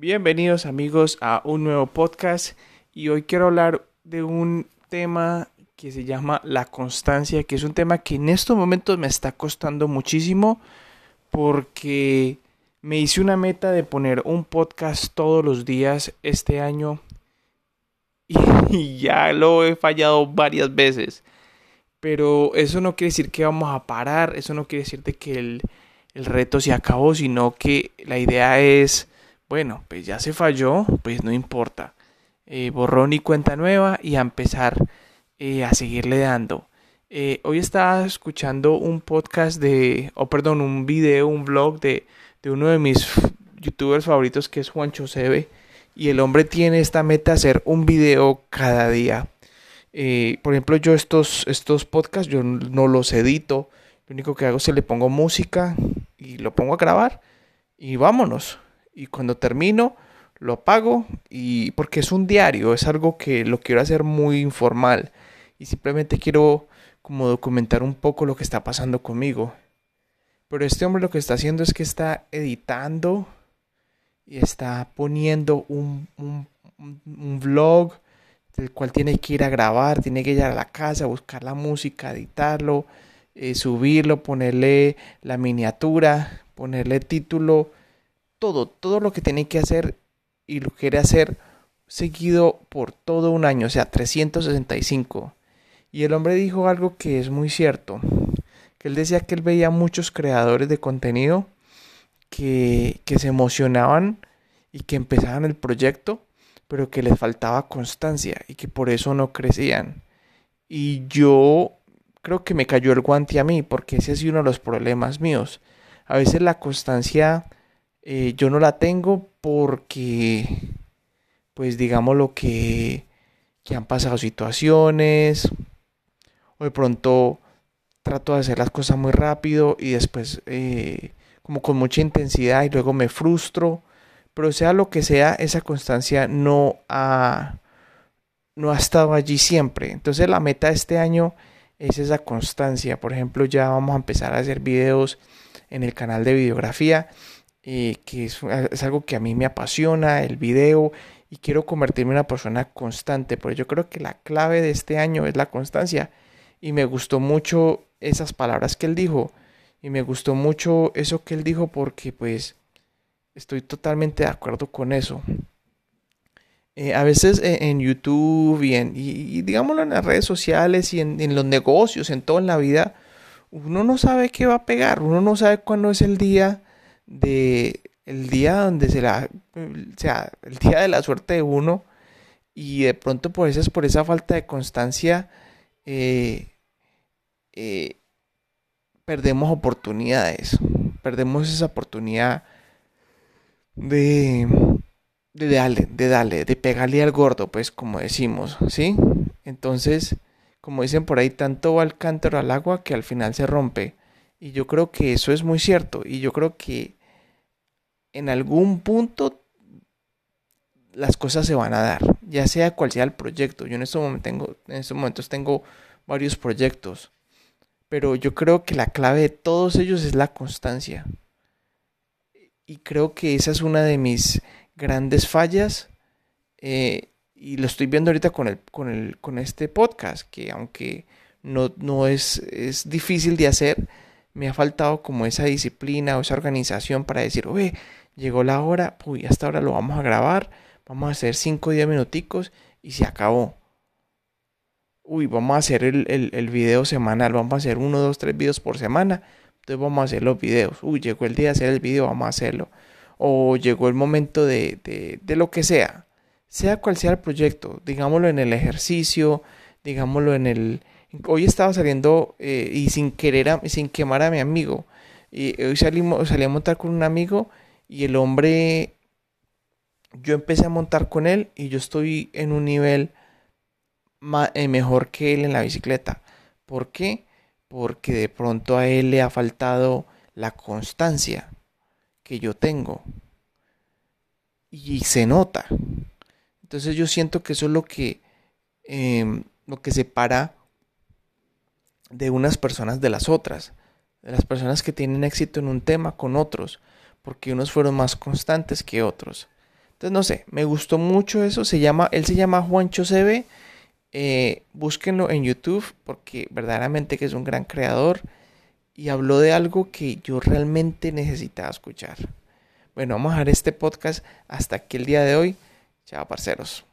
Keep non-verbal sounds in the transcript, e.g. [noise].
Bienvenidos amigos a un nuevo podcast y hoy quiero hablar de un tema que se llama la constancia, que es un tema que en estos momentos me está costando muchísimo porque me hice una meta de poner un podcast todos los días este año [laughs] y ya lo he fallado varias veces. Pero eso no quiere decir que vamos a parar, eso no quiere decir que el, el reto se acabó, sino que la idea es, bueno, pues ya se falló, pues no importa. Eh, borrón y cuenta nueva y a empezar eh, a seguirle dando. Eh, hoy estaba escuchando un podcast de, o perdón, un video, un blog de, de uno de mis youtubers favoritos que es Juancho Sebe y el hombre tiene esta meta hacer un video cada día. Eh, por ejemplo, yo estos, estos podcasts yo no los edito. Lo único que hago es que le pongo música y lo pongo a grabar y vámonos. Y cuando termino, lo apago y porque es un diario, es algo que lo quiero hacer muy informal y simplemente quiero como documentar un poco lo que está pasando conmigo. Pero este hombre lo que está haciendo es que está editando y está poniendo un, un, un vlog del cual tiene que ir a grabar, tiene que ir a la casa, buscar la música, editarlo, eh, subirlo, ponerle la miniatura, ponerle título, todo, todo lo que tiene que hacer y lo quiere hacer seguido por todo un año, o sea, 365. Y el hombre dijo algo que es muy cierto, que él decía que él veía muchos creadores de contenido que, que se emocionaban y que empezaban el proyecto, pero que les faltaba constancia y que por eso no crecían. Y yo creo que me cayó el guante a mí, porque ese ha sido uno de los problemas míos. A veces la constancia eh, yo no la tengo porque, pues digamos lo que, que han pasado situaciones, o de pronto trato de hacer las cosas muy rápido y después eh, como con mucha intensidad y luego me frustro. Pero sea lo que sea, esa constancia no ha, no ha estado allí siempre. Entonces la meta de este año es esa constancia. Por ejemplo, ya vamos a empezar a hacer videos en el canal de videografía, eh, que es, es, algo que a mí me apasiona, el video, y quiero convertirme en una persona constante. Pero yo creo que la clave de este año es la constancia. Y me gustó mucho esas palabras que él dijo. Y me gustó mucho eso que él dijo porque pues estoy totalmente de acuerdo con eso. Eh, a veces en, en YouTube y, en, y, y, digámoslo en las redes sociales y en, en, los negocios, en toda la vida, uno no sabe qué va a pegar, uno no sabe cuándo es el día de el día donde se la, o sea, el día de la suerte de uno y de pronto por eso por esa falta de constancia eh, eh, perdemos oportunidades, perdemos esa oportunidad de, de darle, de darle, de pegarle al gordo, pues como decimos, ¿sí? Entonces, como dicen por ahí, tanto va el cántaro al agua que al final se rompe. Y yo creo que eso es muy cierto. Y yo creo que en algún punto las cosas se van a dar, ya sea cual sea el proyecto. Yo en estos momentos tengo, en estos momentos tengo varios proyectos, pero yo creo que la clave de todos ellos es la constancia. Y creo que esa es una de mis grandes fallas. Eh, y lo estoy viendo ahorita con, el, con, el, con este podcast, que aunque no, no es, es difícil de hacer, me ha faltado como esa disciplina o esa organización para decir, oye, llegó la hora, uy, hasta ahora lo vamos a grabar, vamos a hacer 5 o 10 minuticos y se acabó. Uy, vamos a hacer el, el, el, video semanal, vamos a hacer uno, dos, tres videos por semana, entonces vamos a hacer los videos. Uy, llegó el día de hacer el video, vamos a hacerlo. O llegó el momento de, de, de lo que sea, sea cual sea el proyecto, digámoslo en el ejercicio, digámoslo en el... Hoy estaba saliendo eh, y sin querer, a, sin quemar a mi amigo. Y hoy salimos, salí a montar con un amigo y el hombre, yo empecé a montar con él y yo estoy en un nivel eh, mejor que él en la bicicleta. ¿Por qué? Porque de pronto a él le ha faltado la constancia que yo tengo. Y se nota. Entonces yo siento que eso es lo que, eh, lo que separa de unas personas de las otras. De las personas que tienen éxito en un tema con otros porque unos fueron más constantes que otros. Entonces, no sé, me gustó mucho eso. Se llama, él se llama Juancho CB. Eh, búsquenlo en YouTube porque verdaderamente que es un gran creador y habló de algo que yo realmente necesitaba escuchar. Bueno, vamos a dejar este podcast hasta aquí el día de hoy. Chao, parceros.